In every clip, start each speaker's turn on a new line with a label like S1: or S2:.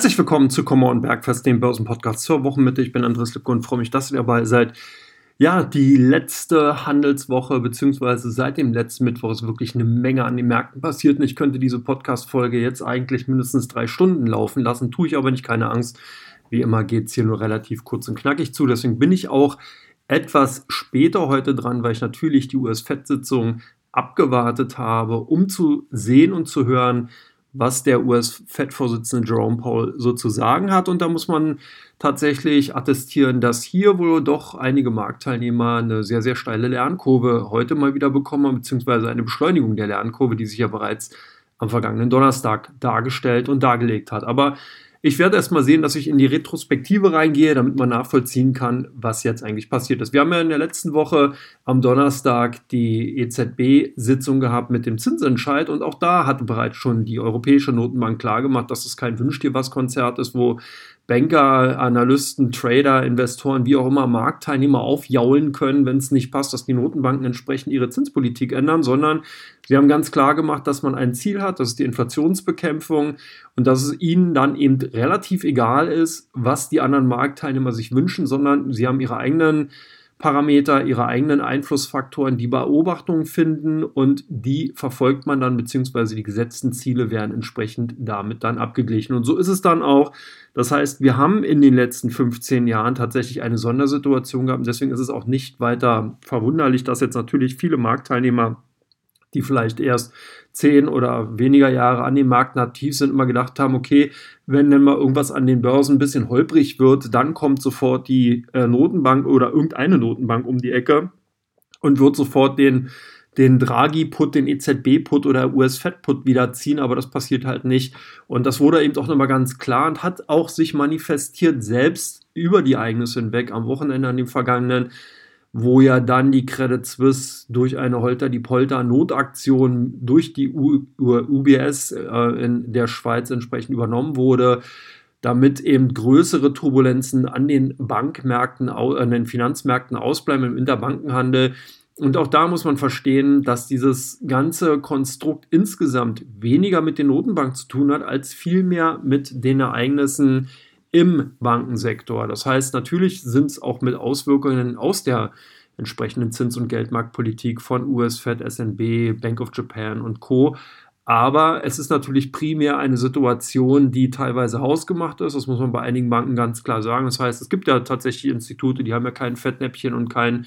S1: Herzlich willkommen zu Kommer und Bergfest, dem Börsenpodcast zur Wochenmitte. Ich bin Andres Lipko und freue mich, dass ihr dabei seid. Ja, die letzte Handelswoche, beziehungsweise seit dem letzten Mittwoch ist wirklich eine Menge an den Märkten passiert. Und ich könnte diese Podcast-Folge jetzt eigentlich mindestens drei Stunden laufen lassen, tue ich aber nicht, keine Angst. Wie immer geht es hier nur relativ kurz und knackig zu. Deswegen bin ich auch etwas später heute dran, weil ich natürlich die US-Fed-Sitzung abgewartet habe, um zu sehen und zu hören, was der US-Fed-Vorsitzende Jerome Powell so zu sagen hat. Und da muss man tatsächlich attestieren, dass hier wohl doch einige Marktteilnehmer eine sehr, sehr steile Lernkurve heute mal wieder bekommen haben, beziehungsweise eine Beschleunigung der Lernkurve, die sich ja bereits am vergangenen Donnerstag dargestellt und dargelegt hat. Aber ich werde erstmal sehen, dass ich in die Retrospektive reingehe, damit man nachvollziehen kann, was jetzt eigentlich passiert ist. Wir haben ja in der letzten Woche am Donnerstag die EZB-Sitzung gehabt mit dem Zinsentscheid und auch da hatte bereits schon die Europäische Notenbank klargemacht, dass es kein Wünsch dir was Konzert ist, wo Banker, Analysten, Trader, Investoren, wie auch immer Marktteilnehmer aufjaulen können, wenn es nicht passt, dass die Notenbanken entsprechend ihre Zinspolitik ändern, sondern sie haben ganz klar gemacht, dass man ein Ziel hat, das ist die Inflationsbekämpfung und dass es ihnen dann eben relativ egal ist, was die anderen Marktteilnehmer sich wünschen, sondern sie haben ihre eigenen Parameter, ihre eigenen Einflussfaktoren, die Beobachtung finden und die verfolgt man dann, beziehungsweise die gesetzten Ziele werden entsprechend damit dann abgeglichen. Und so ist es dann auch. Das heißt, wir haben in den letzten 15 Jahren tatsächlich eine Sondersituation gehabt. Deswegen ist es auch nicht weiter verwunderlich, dass jetzt natürlich viele Marktteilnehmer die vielleicht erst zehn oder weniger Jahre an dem Markt nativ sind, immer gedacht haben, okay, wenn dann mal irgendwas an den Börsen ein bisschen holprig wird, dann kommt sofort die äh, Notenbank oder irgendeine Notenbank um die Ecke und wird sofort den, den Draghi-Put, den EZB-Put oder US-Fed-Put wiederziehen, aber das passiert halt nicht. Und das wurde eben auch nochmal ganz klar und hat auch sich manifestiert, selbst über die Ereignisse hinweg am Wochenende an dem vergangenen wo ja dann die Credit Suisse durch eine Holter die Polter Notaktion durch die U UBS äh, in der Schweiz entsprechend übernommen wurde, damit eben größere Turbulenzen an den Bankmärkten, an den Finanzmärkten ausbleiben im Interbankenhandel. Und auch da muss man verstehen, dass dieses ganze Konstrukt insgesamt weniger mit den Notenbanken zu tun hat, als vielmehr mit den Ereignissen im Bankensektor. Das heißt, natürlich sind es auch mit Auswirkungen aus der entsprechenden Zins- und Geldmarktpolitik von US Fed, SNB, Bank of Japan und Co. Aber es ist natürlich primär eine Situation, die teilweise hausgemacht ist. Das muss man bei einigen Banken ganz klar sagen. Das heißt, es gibt ja tatsächlich Institute, die haben ja kein Fettnäpfchen und kein,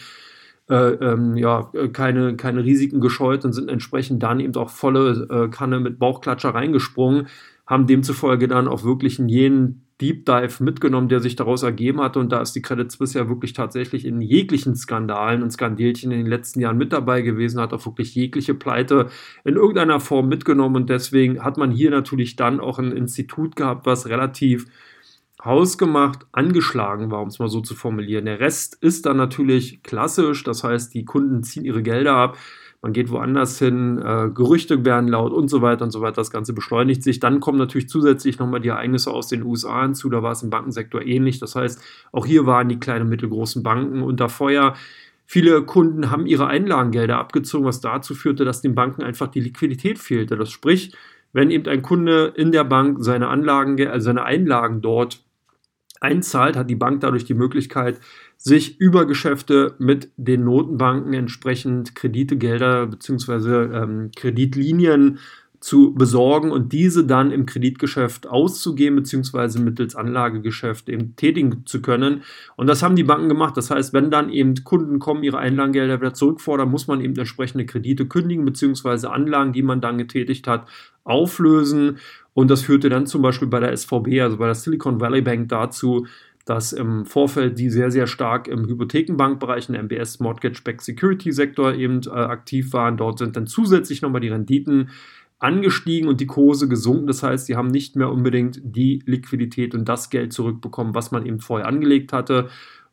S1: äh, ähm, ja, keine, keine Risiken gescheut und sind entsprechend dann eben auch volle äh, Kanne mit Bauchklatscher reingesprungen, haben demzufolge dann auch wirklich in jenen Deep Dive mitgenommen, der sich daraus ergeben hatte. Und da ist die Credit Suisse ja wirklich tatsächlich in jeglichen Skandalen und Skandelchen in den letzten Jahren mit dabei gewesen, hat auch wirklich jegliche Pleite in irgendeiner Form mitgenommen. Und deswegen hat man hier natürlich dann auch ein Institut gehabt, was relativ hausgemacht angeschlagen war, um es mal so zu formulieren. Der Rest ist dann natürlich klassisch, das heißt, die Kunden ziehen ihre Gelder ab man geht woanders hin, äh, Gerüchte werden laut und so weiter und so weiter. Das Ganze beschleunigt sich. Dann kommen natürlich zusätzlich nochmal die Ereignisse aus den USA hinzu. Da war es im Bankensektor ähnlich. Das heißt, auch hier waren die kleinen und mittelgroßen Banken unter Feuer. Viele Kunden haben ihre Einlagengelder abgezogen, was dazu führte, dass den Banken einfach die Liquidität fehlte. Das spricht, wenn eben ein Kunde in der Bank seine Anlagen, also seine Einlagen dort einzahlt, hat die Bank dadurch die Möglichkeit, sich über Geschäfte mit den Notenbanken entsprechend Kreditegelder bzw. Ähm, Kreditlinien zu besorgen und diese dann im Kreditgeschäft auszugeben bzw. mittels Anlagegeschäft eben tätigen zu können. Und das haben die Banken gemacht. Das heißt, wenn dann eben Kunden kommen, ihre Einlagengelder wieder zurückfordern, muss man eben entsprechende Kredite kündigen bzw. Anlagen, die man dann getätigt hat, auflösen. Und das führte dann zum Beispiel bei der SVB, also bei der Silicon Valley Bank dazu, dass im Vorfeld die sehr, sehr stark im Hypothekenbankbereich, im MBS Mortgage-Backed Security Sektor eben äh, aktiv waren. Dort sind dann zusätzlich nochmal die Renditen angestiegen und die Kurse gesunken. Das heißt, sie haben nicht mehr unbedingt die Liquidität und das Geld zurückbekommen, was man eben vorher angelegt hatte.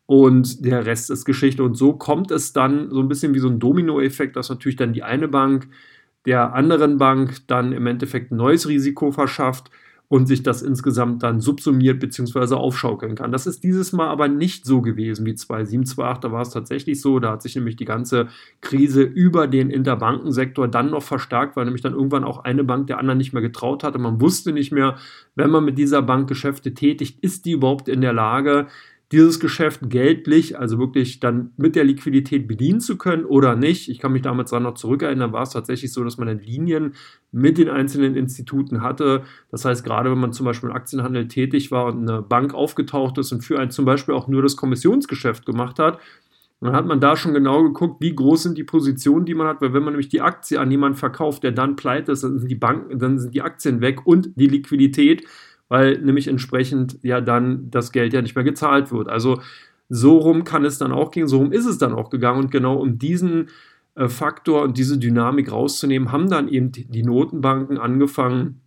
S1: Und der Rest ist Geschichte. Und so kommt es dann so ein bisschen wie so ein Dominoeffekt, dass natürlich dann die eine Bank der anderen Bank dann im Endeffekt ein neues Risiko verschafft und sich das insgesamt dann subsumiert bzw. aufschaukeln kann. Das ist dieses Mal aber nicht so gewesen wie 2007, 2008. Da war es tatsächlich so. Da hat sich nämlich die ganze Krise über den Interbankensektor dann noch verstärkt, weil nämlich dann irgendwann auch eine Bank der anderen nicht mehr getraut hatte. Man wusste nicht mehr, wenn man mit dieser Bank Geschäfte tätigt, ist die überhaupt in der Lage, dieses Geschäft geldlich, also wirklich dann mit der Liquidität bedienen zu können oder nicht. Ich kann mich damals daran noch zurückerinnern, war es tatsächlich so, dass man Linien mit den einzelnen Instituten hatte. Das heißt, gerade wenn man zum Beispiel im Aktienhandel tätig war und eine Bank aufgetaucht ist und für einen zum Beispiel auch nur das Kommissionsgeschäft gemacht hat, dann hat man da schon genau geguckt, wie groß sind die Positionen, die man hat, weil wenn man nämlich die Aktie an jemanden verkauft, der dann pleite ist, dann sind die Banken, dann sind die Aktien weg und die Liquidität weil nämlich entsprechend ja dann das Geld ja nicht mehr gezahlt wird. Also so rum kann es dann auch gehen, so rum ist es dann auch gegangen und genau um diesen äh, Faktor und diese Dynamik rauszunehmen, haben dann eben die Notenbanken angefangen,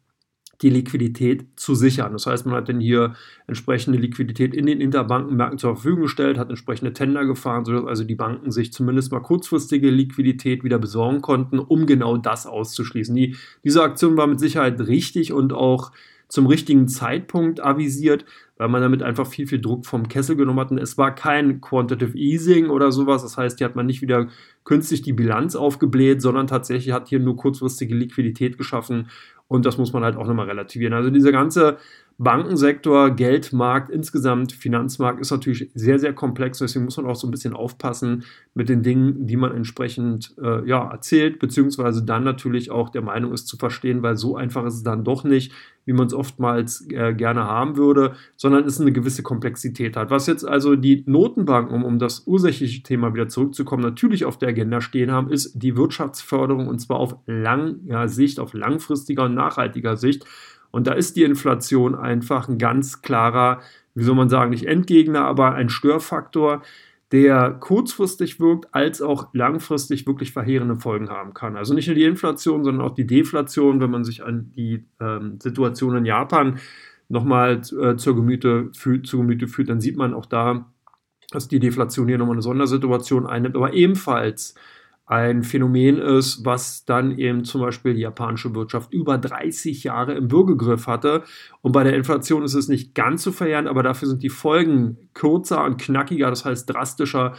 S1: die Liquidität zu sichern. Das heißt, man hat dann hier entsprechende Liquidität in den Interbankenmärkten zur Verfügung gestellt, hat entsprechende Tender gefahren, sodass also die Banken sich zumindest mal kurzfristige Liquidität wieder besorgen konnten, um genau das auszuschließen. Die, diese Aktion war mit Sicherheit richtig und auch zum richtigen Zeitpunkt avisiert, weil man damit einfach viel, viel Druck vom Kessel genommen hat. Und es war kein Quantitative Easing oder sowas. Das heißt, hier hat man nicht wieder künstlich die Bilanz aufgebläht, sondern tatsächlich hat hier nur kurzfristige Liquidität geschaffen. Und das muss man halt auch nochmal relativieren. Also dieser ganze Bankensektor, Geldmarkt, insgesamt Finanzmarkt ist natürlich sehr, sehr komplex. Deswegen muss man auch so ein bisschen aufpassen mit den Dingen, die man entsprechend äh, ja, erzählt, beziehungsweise dann natürlich auch der Meinung ist zu verstehen, weil so einfach ist es dann doch nicht, wie man es oftmals äh, gerne haben würde, sondern es eine gewisse Komplexität hat. Was jetzt also die Notenbanken, um, um das ursächliche Thema wieder zurückzukommen, natürlich auf der Agenda stehen haben, ist die Wirtschaftsförderung und zwar auf langer Sicht, auf langfristiger und nachhaltiger Sicht. Und da ist die Inflation einfach ein ganz klarer, wie soll man sagen, nicht Endgegner, aber ein Störfaktor, der kurzfristig wirkt, als auch langfristig wirklich verheerende Folgen haben kann. Also nicht nur die Inflation, sondern auch die Deflation, wenn man sich an die ähm, Situation in Japan nochmal äh, zur Gemüte, fühlt, zu Gemüte führt, dann sieht man auch da, dass die Deflation hier nochmal eine Sondersituation einnimmt, aber ebenfalls ein Phänomen ist, was dann eben zum Beispiel die japanische Wirtschaft über 30 Jahre im Würgegriff hatte. Und bei der Inflation ist es nicht ganz so verheerend, aber dafür sind die Folgen kürzer und knackiger, das heißt drastischer.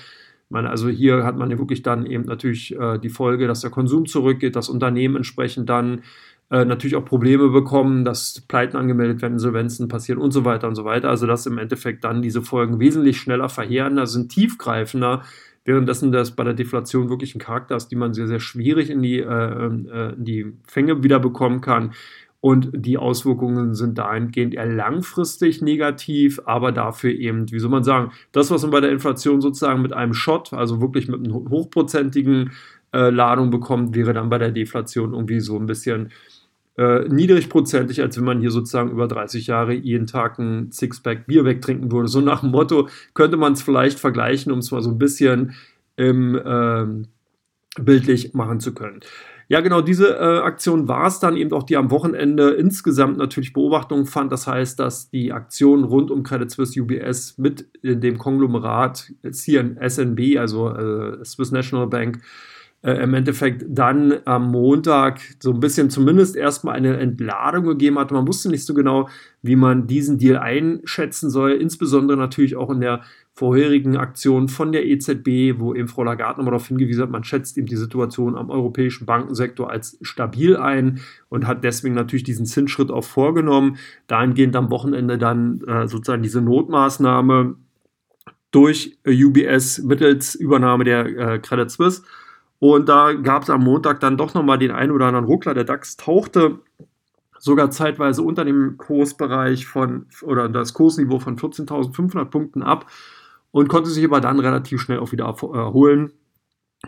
S1: Man, also hier hat man ja wirklich dann eben natürlich äh, die Folge, dass der Konsum zurückgeht, dass Unternehmen entsprechend dann äh, natürlich auch Probleme bekommen, dass Pleiten angemeldet werden, Insolvenzen passieren und so weiter und so weiter. Also dass im Endeffekt dann diese Folgen wesentlich schneller verheerender sind, tiefgreifender, währenddessen das bei der Deflation wirklich ein Charakter ist, die man sehr, sehr schwierig in die, äh, äh, in die Fänge wieder bekommen kann. Und die Auswirkungen sind dahingehend eher langfristig negativ, aber dafür eben, wie soll man sagen, das, was man bei der Inflation sozusagen mit einem Shot, also wirklich mit einer hochprozentigen äh, Ladung bekommt, wäre dann bei der Deflation irgendwie so ein bisschen äh, niedrigprozentig, als wenn man hier sozusagen über 30 Jahre jeden Tag ein Sixpack Bier wegtrinken würde. So nach dem Motto könnte man es vielleicht vergleichen, um es mal so ein bisschen im, äh, bildlich machen zu können. Ja, genau, diese äh, Aktion war es dann eben auch, die am Wochenende insgesamt natürlich Beobachtungen fand. Das heißt, dass die Aktion rund um Credit Suisse UBS mit dem Konglomerat CNSNB, also äh, Swiss National Bank, äh, im Endeffekt dann am Montag so ein bisschen zumindest erstmal eine Entladung gegeben hat. Man wusste nicht so genau, wie man diesen Deal einschätzen soll, insbesondere natürlich auch in der vorherigen Aktion von der EZB, wo eben Frau Lagarde nochmal darauf hingewiesen hat, man schätzt eben die Situation am europäischen Bankensektor als stabil ein und hat deswegen natürlich diesen Zinsschritt auch vorgenommen. Dahingehend am Wochenende dann äh, sozusagen diese Notmaßnahme durch UBS mittels Übernahme der äh, Credit Suisse und da gab es am Montag dann doch nochmal den einen oder anderen Ruckler. Der DAX tauchte sogar zeitweise unter dem Kursbereich von oder das Kursniveau von 14.500 Punkten ab und konnte sich aber dann relativ schnell auch wieder erholen.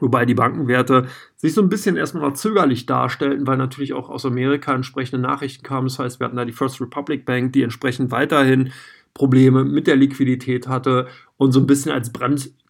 S1: Wobei die Bankenwerte sich so ein bisschen erstmal zögerlich darstellten, weil natürlich auch aus Amerika entsprechende Nachrichten kamen. Das heißt, wir hatten da die First Republic Bank, die entsprechend weiterhin Probleme mit der Liquidität hatte und so ein bisschen als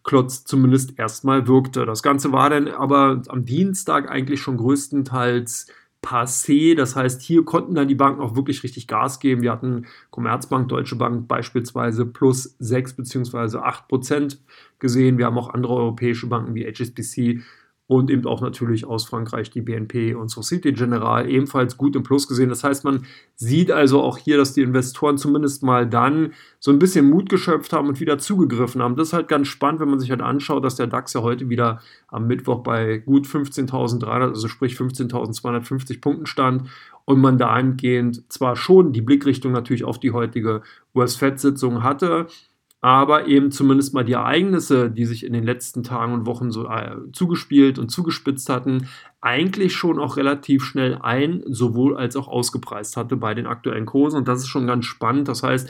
S1: Brandklotz zumindest erstmal wirkte. Das Ganze war dann aber am Dienstag eigentlich schon größtenteils passé. Das heißt, hier konnten dann die Banken auch wirklich richtig Gas geben. Wir hatten Commerzbank, Deutsche Bank beispielsweise plus 6 bzw. 8 Prozent gesehen. Wir haben auch andere europäische Banken wie HSBC und eben auch natürlich aus Frankreich die BNP und Societe Generale ebenfalls gut im Plus gesehen. Das heißt, man sieht also auch hier, dass die Investoren zumindest mal dann so ein bisschen Mut geschöpft haben und wieder zugegriffen haben. Das ist halt ganz spannend, wenn man sich halt anschaut, dass der DAX ja heute wieder am Mittwoch bei gut 15.300, also sprich 15.250 Punkten stand und man dahingehend zwar schon die Blickrichtung natürlich auf die heutige US-Fed-Sitzung hatte, aber eben zumindest mal die Ereignisse, die sich in den letzten Tagen und Wochen so äh, zugespielt und zugespitzt hatten, eigentlich schon auch relativ schnell ein, sowohl als auch ausgepreist hatte bei den aktuellen Kursen. Und das ist schon ganz spannend. Das heißt,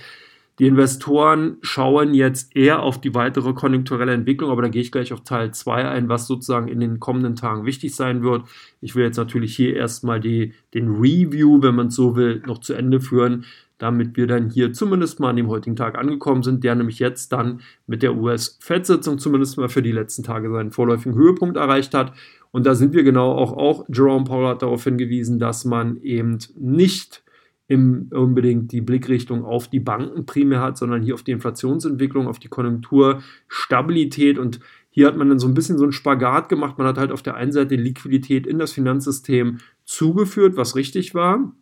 S1: die Investoren schauen jetzt eher auf die weitere konjunkturelle Entwicklung, aber da gehe ich gleich auf Teil 2 ein, was sozusagen in den kommenden Tagen wichtig sein wird. Ich will jetzt natürlich hier erstmal die, den Review, wenn man es so will, noch zu Ende führen damit wir dann hier zumindest mal an dem heutigen Tag angekommen sind, der nämlich jetzt dann mit der US-Fed-Sitzung zumindest mal für die letzten Tage seinen vorläufigen Höhepunkt erreicht hat. Und da sind wir genau auch, auch Jerome Powell hat darauf hingewiesen, dass man eben nicht im, unbedingt die Blickrichtung auf die Banken primär hat, sondern hier auf die Inflationsentwicklung, auf die Konjunkturstabilität und hier hat man dann so ein bisschen so einen Spagat gemacht. Man hat halt auf der einen Seite Liquidität in das Finanzsystem zugeführt, was richtig war,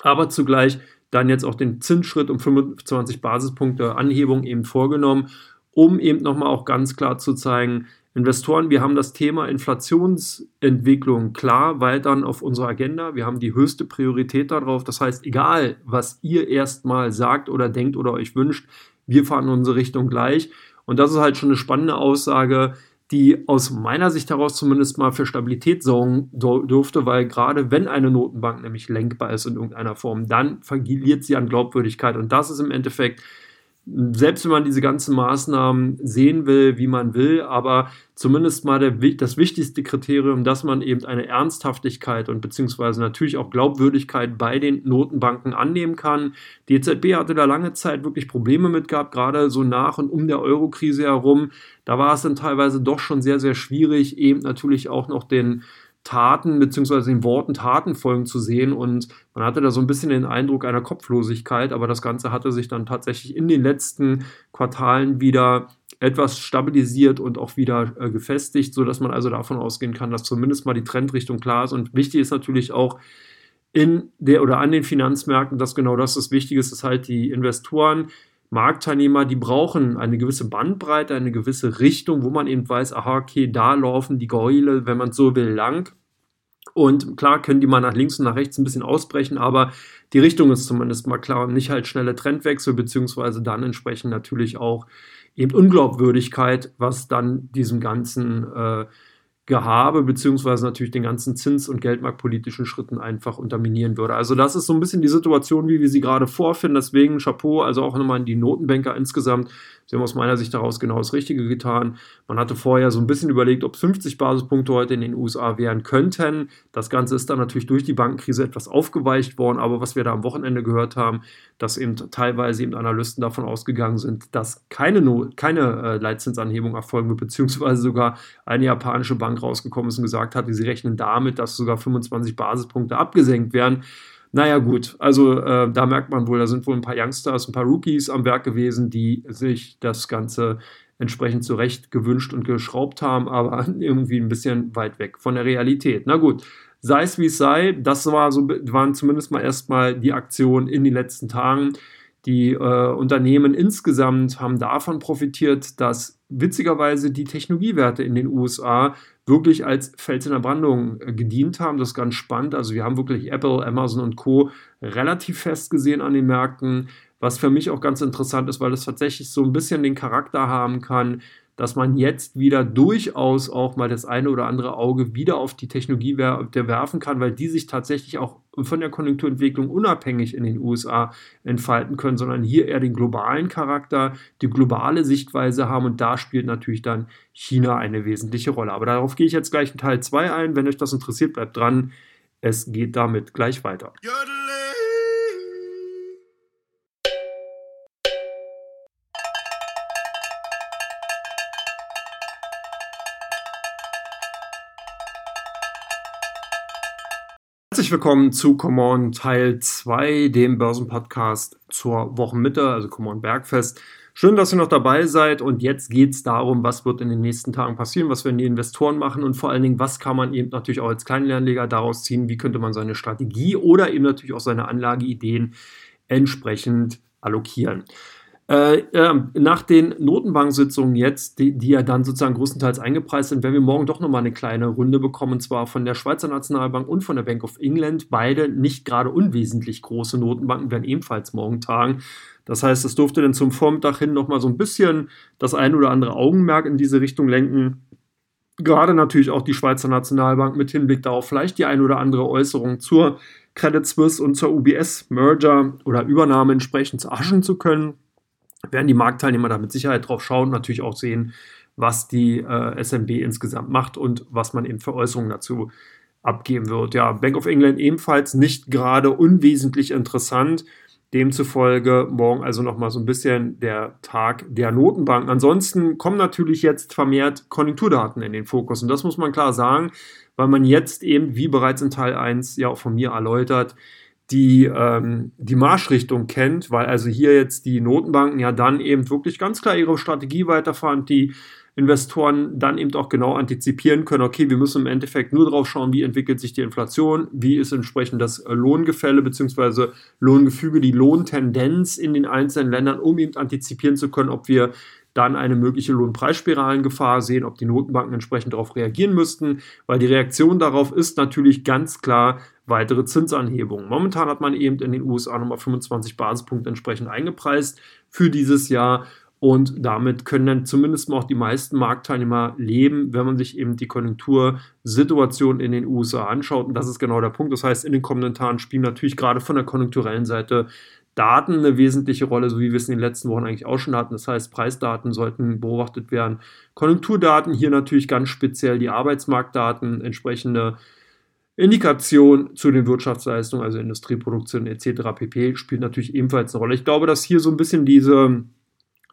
S1: aber zugleich dann jetzt auch den Zinsschritt um 25 Basispunkte Anhebung eben vorgenommen, um eben nochmal auch ganz klar zu zeigen, Investoren, wir haben das Thema Inflationsentwicklung klar weiterhin auf unserer Agenda. Wir haben die höchste Priorität darauf. Das heißt, egal, was ihr erstmal sagt oder denkt oder euch wünscht, wir fahren unsere Richtung gleich. Und das ist halt schon eine spannende Aussage, die aus meiner Sicht heraus zumindest mal für Stabilität sorgen durfte, weil gerade wenn eine Notenbank nämlich lenkbar ist in irgendeiner Form, dann verliert sie an Glaubwürdigkeit. Und das ist im Endeffekt selbst wenn man diese ganzen Maßnahmen sehen will, wie man will, aber zumindest mal der, das wichtigste Kriterium, dass man eben eine Ernsthaftigkeit und beziehungsweise natürlich auch Glaubwürdigkeit bei den Notenbanken annehmen kann. Die EZB hatte da lange Zeit wirklich Probleme mit gehabt, gerade so nach und um der Euro-Krise herum. Da war es dann teilweise doch schon sehr, sehr schwierig, eben natürlich auch noch den Taten beziehungsweise den Worten Taten folgen zu sehen. Und man hatte da so ein bisschen den Eindruck einer Kopflosigkeit, aber das Ganze hatte sich dann tatsächlich in den letzten Quartalen wieder etwas stabilisiert und auch wieder äh, gefestigt, sodass man also davon ausgehen kann, dass zumindest mal die Trendrichtung klar ist. Und wichtig ist natürlich auch in der oder an den Finanzmärkten, dass genau das das Wichtige ist, dass halt die Investoren Marktteilnehmer, die brauchen eine gewisse Bandbreite, eine gewisse Richtung, wo man eben weiß, aha, okay, da laufen die Gäule, wenn man so will, lang. Und klar können die mal nach links und nach rechts ein bisschen ausbrechen, aber die Richtung ist zumindest mal klar und nicht halt schnelle Trendwechsel, beziehungsweise dann entsprechend natürlich auch eben Unglaubwürdigkeit, was dann diesem ganzen äh, Gehabe beziehungsweise natürlich den ganzen Zins- und Geldmarktpolitischen Schritten einfach unterminieren würde. Also das ist so ein bisschen die Situation, wie wir sie gerade vorfinden. Deswegen Chapeau, also auch nochmal an die Notenbanker insgesamt. Sie haben aus meiner Sicht daraus genau das Richtige getan. Man hatte vorher so ein bisschen überlegt, ob 50 Basispunkte heute in den USA wären könnten. Das Ganze ist dann natürlich durch die Bankenkrise etwas aufgeweicht worden. Aber was wir da am Wochenende gehört haben, dass eben teilweise eben Analysten davon ausgegangen sind, dass keine, no keine äh, Leitzinsanhebung erfolgen wird, beziehungsweise sogar eine japanische Bank rausgekommen ist und gesagt hat, sie rechnen damit, dass sogar 25 Basispunkte abgesenkt werden. Naja, gut, also äh, da merkt man wohl, da sind wohl ein paar Youngsters, ein paar Rookies am Werk gewesen, die sich das Ganze entsprechend zurecht gewünscht und geschraubt haben, aber irgendwie ein bisschen weit weg von der Realität. Na gut, sei es wie es sei, das war so, waren zumindest mal erstmal die Aktionen in den letzten Tagen. Die äh, Unternehmen insgesamt haben davon profitiert, dass witzigerweise die Technologiewerte in den USA wirklich als Fels in der Brandung äh, gedient haben. Das ist ganz spannend. Also wir haben wirklich Apple, Amazon und Co. relativ fest gesehen an den Märkten, was für mich auch ganz interessant ist, weil es tatsächlich so ein bisschen den Charakter haben kann, dass man jetzt wieder durchaus auch mal das eine oder andere Auge wieder auf die Technologie werfen kann, weil die sich tatsächlich auch von der Konjunkturentwicklung unabhängig in den USA entfalten können, sondern hier eher den globalen Charakter, die globale Sichtweise haben und da spielt natürlich dann China eine wesentliche Rolle. Aber darauf gehe ich jetzt gleich in Teil 2 ein. Wenn euch das interessiert, bleibt dran. Es geht damit gleich weiter. Jodele. Herzlich willkommen zu Come Teil 2, dem Börsenpodcast zur Wochenmitte, also Come Bergfest. Schön, dass ihr noch dabei seid und jetzt geht es darum, was wird in den nächsten Tagen passieren, was werden die Investoren machen und vor allen Dingen, was kann man eben natürlich auch als Kleinanleger daraus ziehen, wie könnte man seine Strategie oder eben natürlich auch seine Anlageideen entsprechend allokieren. Äh, äh, nach den Notenbanksitzungen jetzt, die, die, ja dann sozusagen größtenteils eingepreist sind, werden wir morgen doch nochmal eine kleine Runde bekommen, und zwar von der Schweizer Nationalbank und von der Bank of England. Beide nicht gerade unwesentlich große Notenbanken werden ebenfalls morgen tagen. Das heißt, es durfte dann zum Vormittag hin nochmal so ein bisschen das ein oder andere Augenmerk in diese Richtung lenken. Gerade natürlich auch die Schweizer Nationalbank mit Hinblick darauf, vielleicht die ein oder andere Äußerung zur Credit Suisse und zur UBS Merger oder Übernahme entsprechend aschen zu können werden die Marktteilnehmer da mit Sicherheit drauf schauen, natürlich auch sehen, was die äh, SMB insgesamt macht und was man eben für Äußerungen dazu abgeben wird. Ja, Bank of England ebenfalls nicht gerade unwesentlich interessant. Demzufolge morgen also nochmal so ein bisschen der Tag der Notenbanken. Ansonsten kommen natürlich jetzt vermehrt Konjunkturdaten in den Fokus. Und das muss man klar sagen, weil man jetzt eben, wie bereits in Teil 1 ja auch von mir erläutert, die, ähm, die Marschrichtung kennt, weil also hier jetzt die Notenbanken ja dann eben wirklich ganz klar ihre Strategie weiterfahren, die Investoren dann eben auch genau antizipieren können, okay, wir müssen im Endeffekt nur drauf schauen, wie entwickelt sich die Inflation, wie ist entsprechend das äh, Lohngefälle bzw. Lohngefüge, die Lohntendenz in den einzelnen Ländern, um eben antizipieren zu können, ob wir dann eine mögliche Lohnpreisspiralengefahr sehen, ob die Notenbanken entsprechend darauf reagieren müssten, weil die Reaktion darauf ist natürlich ganz klar weitere Zinsanhebungen. Momentan hat man eben in den USA nochmal 25 Basispunkte entsprechend eingepreist für dieses Jahr. Und damit können dann zumindest mal auch die meisten Marktteilnehmer leben, wenn man sich eben die Konjunktursituation in den USA anschaut. Und das ist genau der Punkt. Das heißt, in den kommenden Tagen spielen natürlich gerade von der konjunkturellen Seite Daten eine wesentliche Rolle, so wie wir es in den letzten Wochen eigentlich auch schon hatten. Das heißt, Preisdaten sollten beobachtet werden. Konjunkturdaten, hier natürlich ganz speziell die Arbeitsmarktdaten, entsprechende Indikation zu den Wirtschaftsleistungen, also Industrieproduktion etc. pp. spielt natürlich ebenfalls eine Rolle. Ich glaube, dass hier so ein bisschen diese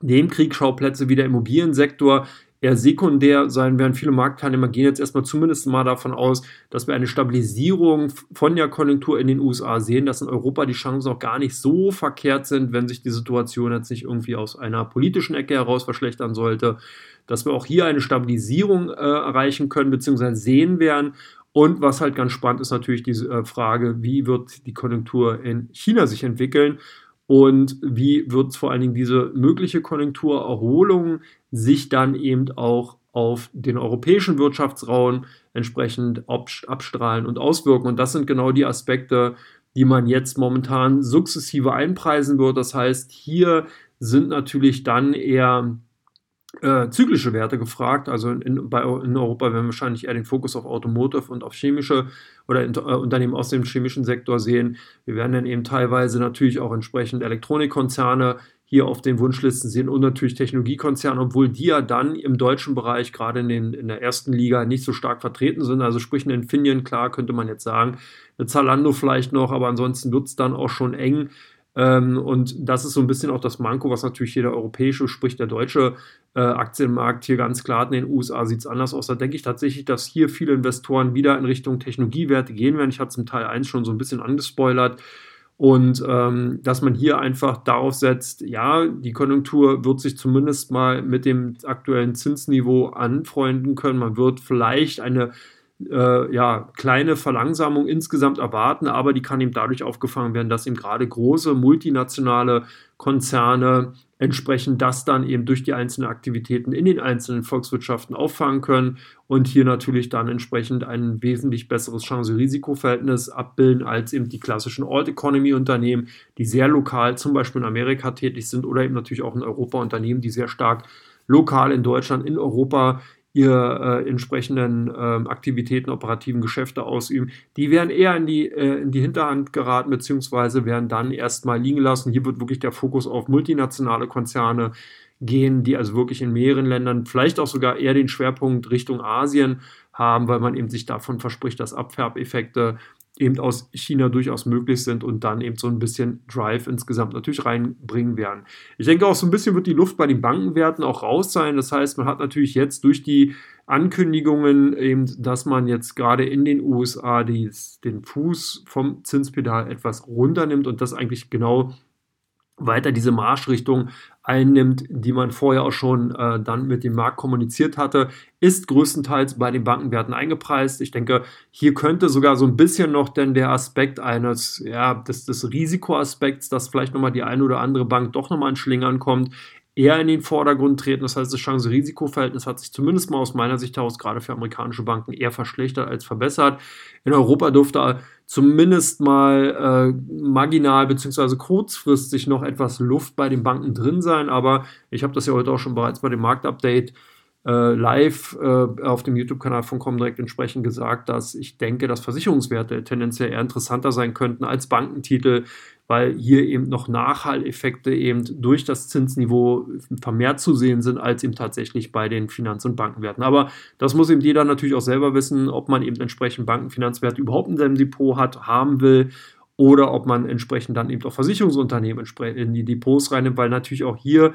S1: Nebenkriegsschauplätze wie der Immobiliensektor eher sekundär sein werden. Viele Marktteilnehmer gehen jetzt erstmal zumindest mal davon aus, dass wir eine Stabilisierung von der Konjunktur in den USA sehen, dass in Europa die Chancen auch gar nicht so verkehrt sind, wenn sich die Situation jetzt nicht irgendwie aus einer politischen Ecke heraus verschlechtern sollte, dass wir auch hier eine Stabilisierung äh, erreichen können bzw. sehen werden und was halt ganz spannend ist natürlich diese äh, Frage, wie wird die Konjunktur in China sich entwickeln und wie wird vor allen Dingen diese mögliche Konjunkturerholung sich dann eben auch auf den europäischen Wirtschaftsraum entsprechend abstrahlen und auswirken. Und das sind genau die Aspekte, die man jetzt momentan sukzessive einpreisen wird. Das heißt, hier sind natürlich dann eher äh, zyklische Werte gefragt. Also in, bei, in Europa werden wir wahrscheinlich eher den Fokus auf Automotive und auf chemische oder in, äh, Unternehmen aus dem chemischen Sektor sehen. Wir werden dann eben teilweise natürlich auch entsprechend Elektronikkonzerne hier auf den Wunschlisten sehen und natürlich Technologiekonzerne, obwohl die ja dann im deutschen Bereich gerade in, den, in der ersten Liga nicht so stark vertreten sind. Also sprich eine Infineon, klar könnte man jetzt sagen, eine Zalando vielleicht noch, aber ansonsten wird es dann auch schon eng. Ähm, und das ist so ein bisschen auch das Manko, was natürlich hier der europäische, sprich der deutsche äh, Aktienmarkt hier ganz klar hat. In den USA sieht es anders aus. Da denke ich tatsächlich, dass hier viele Investoren wieder in Richtung Technologiewerte gehen werden. Ich hatte es im Teil 1 schon so ein bisschen angespoilert. Und ähm, dass man hier einfach darauf setzt, ja, die Konjunktur wird sich zumindest mal mit dem aktuellen Zinsniveau anfreunden können. Man wird vielleicht eine äh, ja, kleine Verlangsamung insgesamt erwarten, aber die kann eben dadurch aufgefangen werden, dass eben gerade große multinationale Konzerne entsprechend das dann eben durch die einzelnen Aktivitäten in den einzelnen Volkswirtschaften auffangen können und hier natürlich dann entsprechend ein wesentlich besseres Chance-Risiko-Verhältnis abbilden als eben die klassischen Old-Economy-Unternehmen, die sehr lokal zum Beispiel in Amerika tätig sind oder eben natürlich auch in Europa Unternehmen, die sehr stark lokal in Deutschland, in Europa ihre äh, entsprechenden äh, Aktivitäten, operativen Geschäfte ausüben, die werden eher in die, äh, in die Hinterhand geraten, beziehungsweise werden dann erstmal liegen lassen. Hier wird wirklich der Fokus auf multinationale Konzerne gehen, die also wirklich in mehreren Ländern, vielleicht auch sogar eher den Schwerpunkt Richtung Asien haben, weil man eben sich davon verspricht, dass Abfärbeffekte eben aus China durchaus möglich sind und dann eben so ein bisschen Drive insgesamt natürlich reinbringen werden. Ich denke auch so ein bisschen wird die Luft bei den Bankenwerten auch raus sein. Das heißt, man hat natürlich jetzt durch die Ankündigungen eben, dass man jetzt gerade in den USA dies, den Fuß vom Zinspedal etwas runternimmt und das eigentlich genau weiter diese Marschrichtung einnimmt, die man vorher auch schon äh, dann mit dem Markt kommuniziert hatte, ist größtenteils bei den Bankenwerten eingepreist. Ich denke, hier könnte sogar so ein bisschen noch denn der Aspekt eines, ja, des, des Risikoaspekts, dass vielleicht nochmal die eine oder andere Bank doch nochmal in Schlingern kommt, eher in den Vordergrund treten. Das heißt, das Chance-Risiko-Verhältnis hat sich zumindest mal aus meiner Sicht heraus gerade für amerikanische Banken eher verschlechtert als verbessert. In Europa dürfte zumindest mal äh, marginal bzw. kurzfristig noch etwas Luft bei den Banken drin sein. Aber ich habe das ja heute auch schon bereits bei dem Marktupdate äh, live äh, auf dem YouTube-Kanal von Comdirect entsprechend gesagt, dass ich denke, dass Versicherungswerte tendenziell eher interessanter sein könnten als Bankentitel, weil hier eben noch Nachhalleffekte eben durch das Zinsniveau vermehrt zu sehen sind, als eben tatsächlich bei den Finanz- und Bankenwerten. Aber das muss eben jeder natürlich auch selber wissen, ob man eben entsprechend Bankenfinanzwerte überhaupt in seinem Depot hat, haben will oder ob man entsprechend dann eben auch Versicherungsunternehmen in die Depots reinnimmt, weil natürlich auch hier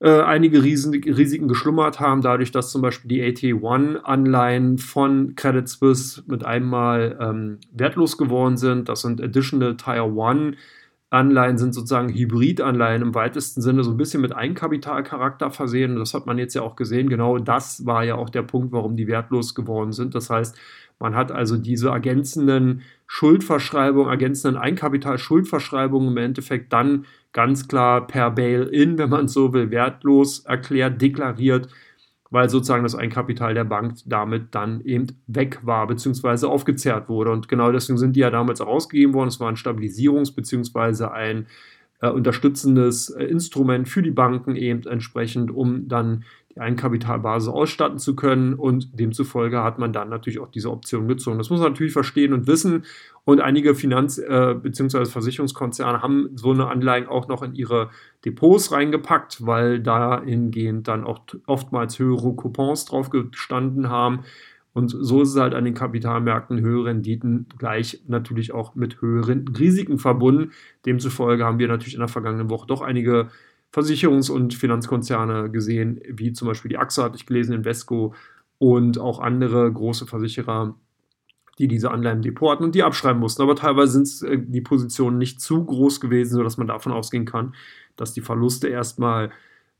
S1: äh, einige Risiken geschlummert haben, dadurch, dass zum Beispiel die AT1-Anleihen von Credit Suisse mit einmal ähm, wertlos geworden sind. Das sind Additional Tier 1 Anleihen sind sozusagen Hybridanleihen im weitesten Sinne so ein bisschen mit Eigenkapitalcharakter versehen. Das hat man jetzt ja auch gesehen. Genau das war ja auch der Punkt, warum die wertlos geworden sind. Das heißt, man hat also diese ergänzenden Schuldverschreibungen, ergänzenden Eigenkapital-Schuldverschreibungen im Endeffekt dann ganz klar per Bail-in, wenn man so will, wertlos erklärt, deklariert, weil sozusagen das Eigenkapital der Bank damit dann eben weg war, beziehungsweise aufgezehrt wurde. Und genau deswegen sind die ja damals auch ausgegeben worden. Es war ein Stabilisierungs- beziehungsweise ein äh, unterstützendes äh, Instrument für die Banken eben entsprechend, um dann die Eigenkapitalbasis ausstatten zu können und demzufolge hat man dann natürlich auch diese Option gezogen. Das muss man natürlich verstehen und wissen und einige Finanz- äh, bzw. Versicherungskonzerne haben so eine Anleihen auch noch in ihre Depots reingepackt, weil dahingehend dann auch oftmals höhere Coupons drauf gestanden haben. Und so ist es halt an den Kapitalmärkten höhere Renditen gleich natürlich auch mit höheren Risiken verbunden. Demzufolge haben wir natürlich in der vergangenen Woche doch einige Versicherungs- und Finanzkonzerne gesehen, wie zum Beispiel die AXA, hatte ich gelesen, Invesco und auch andere große Versicherer, die diese Anleihen im Depot hatten und die abschreiben mussten. Aber teilweise sind äh, die Positionen nicht zu groß gewesen, sodass man davon ausgehen kann, dass die Verluste erstmal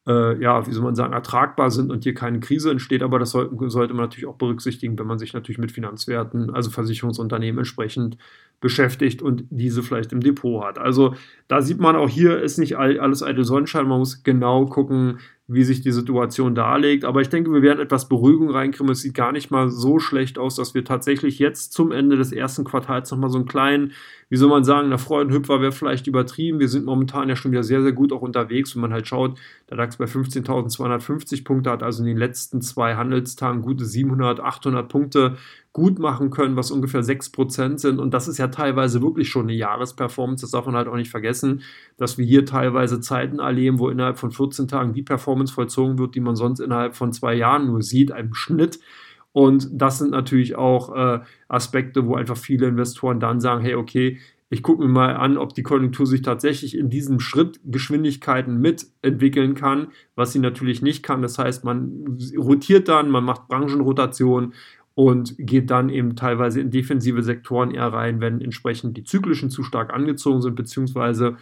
S1: äh, ja, wie soll man sagen, ertragbar sind und hier keine Krise entsteht. Aber das soll, sollte man natürlich auch berücksichtigen, wenn man sich natürlich mit Finanzwerten, also Versicherungsunternehmen entsprechend beschäftigt und diese vielleicht im Depot hat. Also da sieht man auch hier ist nicht alles eitel Sonnenschein. Man muss genau gucken, wie sich die Situation darlegt. Aber ich denke, wir werden etwas Beruhigung reinkriegen. Es sieht gar nicht mal so schlecht aus, dass wir tatsächlich jetzt zum Ende des ersten Quartals nochmal so einen kleinen, wie soll man sagen, der Freudenhüpfer wäre vielleicht übertrieben. Wir sind momentan ja schon wieder sehr, sehr gut auch unterwegs. Wenn man halt schaut, der DAX bei 15.250 Punkte hat, also in den letzten zwei Handelstagen gute 700, 800 Punkte gut machen können, was ungefähr 6% sind. Und das ist ja teilweise wirklich schon eine Jahresperformance. Das darf man halt auch nicht vergessen, dass wir hier teilweise Zeiten erleben, wo innerhalb von 14 Tagen die Performance vollzogen wird, die man sonst innerhalb von zwei Jahren nur sieht, einem Schnitt. Und das sind natürlich auch äh, Aspekte, wo einfach viele Investoren dann sagen, hey, okay, ich gucke mir mal an, ob die Konjunktur sich tatsächlich in diesem Schritt Geschwindigkeiten mitentwickeln kann, was sie natürlich nicht kann. Das heißt, man rotiert dann, man macht Branchenrotation und geht dann eben teilweise in defensive Sektoren eher rein, wenn entsprechend die zyklischen zu stark angezogen sind, beziehungsweise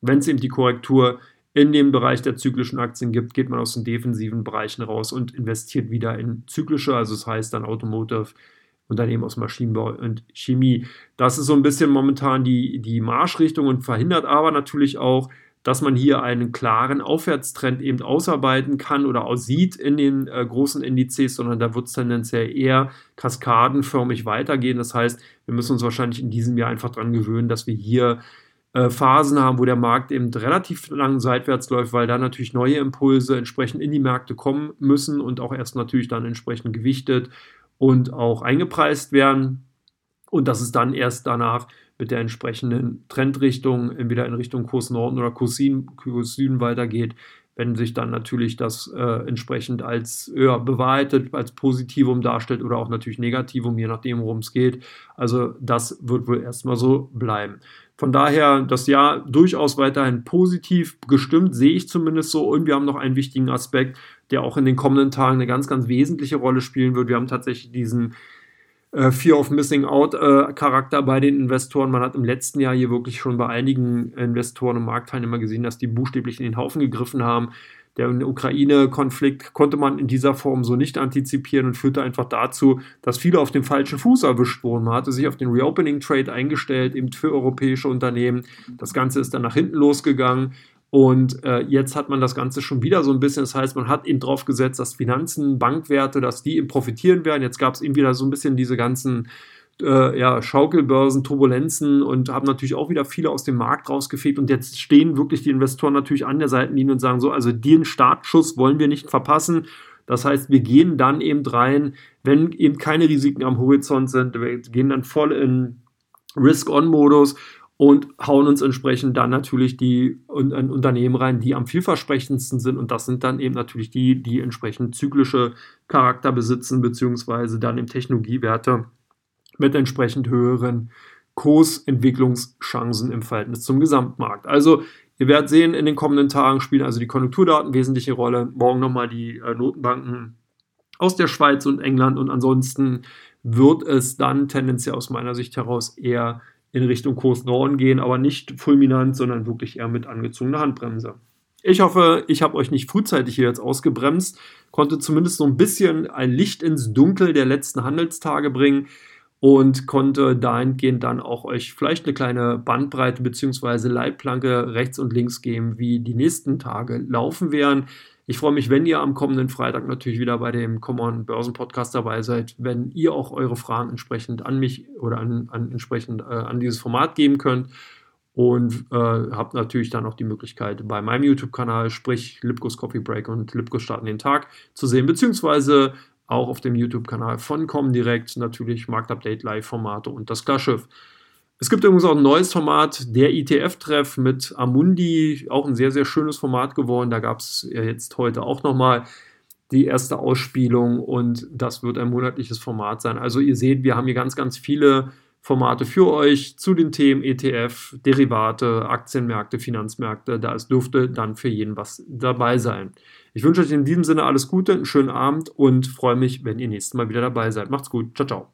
S1: wenn es eben die Korrektur in dem Bereich der zyklischen Aktien gibt, geht man aus den defensiven Bereichen raus und investiert wieder in zyklische, also das heißt dann Automotive, Unternehmen aus Maschinenbau und Chemie. Das ist so ein bisschen momentan die, die Marschrichtung und verhindert aber natürlich auch, dass man hier einen klaren Aufwärtstrend eben ausarbeiten kann oder aussieht in den äh, großen Indizes, sondern da wird es tendenziell eher kaskadenförmig weitergehen. Das heißt, wir müssen uns wahrscheinlich in diesem Jahr einfach daran gewöhnen, dass wir hier äh, Phasen haben, wo der Markt eben relativ lang seitwärts läuft, weil da natürlich neue Impulse entsprechend in die Märkte kommen müssen und auch erst natürlich dann entsprechend gewichtet und auch eingepreist werden. Und dass es dann erst danach mit der entsprechenden Trendrichtung entweder in Richtung Kurs Norden oder Kurs Süden, weitergeht, wenn sich dann natürlich das äh, entsprechend als ja, bewahrheitet, als Positivum darstellt oder auch natürlich Negativum, je nachdem, worum es geht. Also das wird wohl erstmal so bleiben. Von daher das Jahr durchaus weiterhin positiv gestimmt, sehe ich zumindest so. Und wir haben noch einen wichtigen Aspekt, der auch in den kommenden Tagen eine ganz, ganz wesentliche Rolle spielen wird. Wir haben tatsächlich diesen äh, Fear of Missing Out äh, Charakter bei den Investoren. Man hat im letzten Jahr hier wirklich schon bei einigen Investoren und Marktteilnehmern gesehen, dass die buchstäblich in den Haufen gegriffen haben. Der Ukraine-Konflikt konnte man in dieser Form so nicht antizipieren und führte einfach dazu, dass viele auf dem falschen Fuß erwischt wurden. Man hatte sich auf den Reopening-Trade eingestellt, eben für europäische Unternehmen. Das Ganze ist dann nach hinten losgegangen. Und äh, jetzt hat man das Ganze schon wieder so ein bisschen. Das heißt, man hat eben drauf gesetzt, dass Finanzen, Bankwerte, dass die eben profitieren werden. Jetzt gab es eben wieder so ein bisschen diese ganzen äh, ja, Schaukelbörsen, Turbulenzen und haben natürlich auch wieder viele aus dem Markt rausgefegt. Und jetzt stehen wirklich die Investoren natürlich an der Seitenlinie und sagen so, also den Startschuss wollen wir nicht verpassen. Das heißt, wir gehen dann eben rein, wenn eben keine Risiken am Horizont sind. Wir gehen dann voll in Risk-On-Modus und hauen uns entsprechend dann natürlich die Unternehmen rein, die am vielversprechendsten sind. Und das sind dann eben natürlich die, die entsprechend zyklische Charakter besitzen, beziehungsweise dann im Technologiewerte mit entsprechend höheren Kursentwicklungschancen im Verhältnis zum Gesamtmarkt. Also ihr werdet sehen, in den kommenden Tagen spielen also die Konjunkturdaten wesentliche Rolle. Morgen nochmal die äh, Notenbanken aus der Schweiz und England und ansonsten wird es dann tendenziell aus meiner Sicht heraus eher in Richtung Kurs Norden gehen, aber nicht fulminant, sondern wirklich eher mit angezogener Handbremse. Ich hoffe, ich habe euch nicht frühzeitig hier jetzt ausgebremst, konnte zumindest so ein bisschen ein Licht ins Dunkel der letzten Handelstage bringen und konnte dahingehend dann auch euch vielleicht eine kleine Bandbreite bzw. Leitplanke rechts und links geben, wie die nächsten Tage laufen werden. Ich freue mich, wenn ihr am kommenden Freitag natürlich wieder bei dem Common Börsen Podcast dabei seid, wenn ihr auch eure Fragen entsprechend an mich oder an, an entsprechend äh, an dieses Format geben könnt. Und äh, habt natürlich dann auch die Möglichkeit, bei meinem YouTube-Kanal, sprich Lipkos Coffee Break und Lipkos starten den Tag zu sehen, beziehungsweise auch auf dem YouTube-Kanal von Comdirect natürlich Marktupdate Live-Formate und das Klarschiff. Es gibt übrigens auch ein neues Format, der ITF-Treff mit Amundi, auch ein sehr, sehr schönes Format geworden. Da gab es jetzt heute auch nochmal die erste Ausspielung und das wird ein monatliches Format sein. Also ihr seht, wir haben hier ganz, ganz viele Formate für euch zu den Themen ETF, Derivate, Aktienmärkte, Finanzmärkte. Da es dürfte dann für jeden was dabei sein. Ich wünsche euch in diesem Sinne alles Gute, einen schönen Abend und freue mich, wenn ihr nächstes Mal wieder dabei seid. Macht's gut. Ciao, ciao.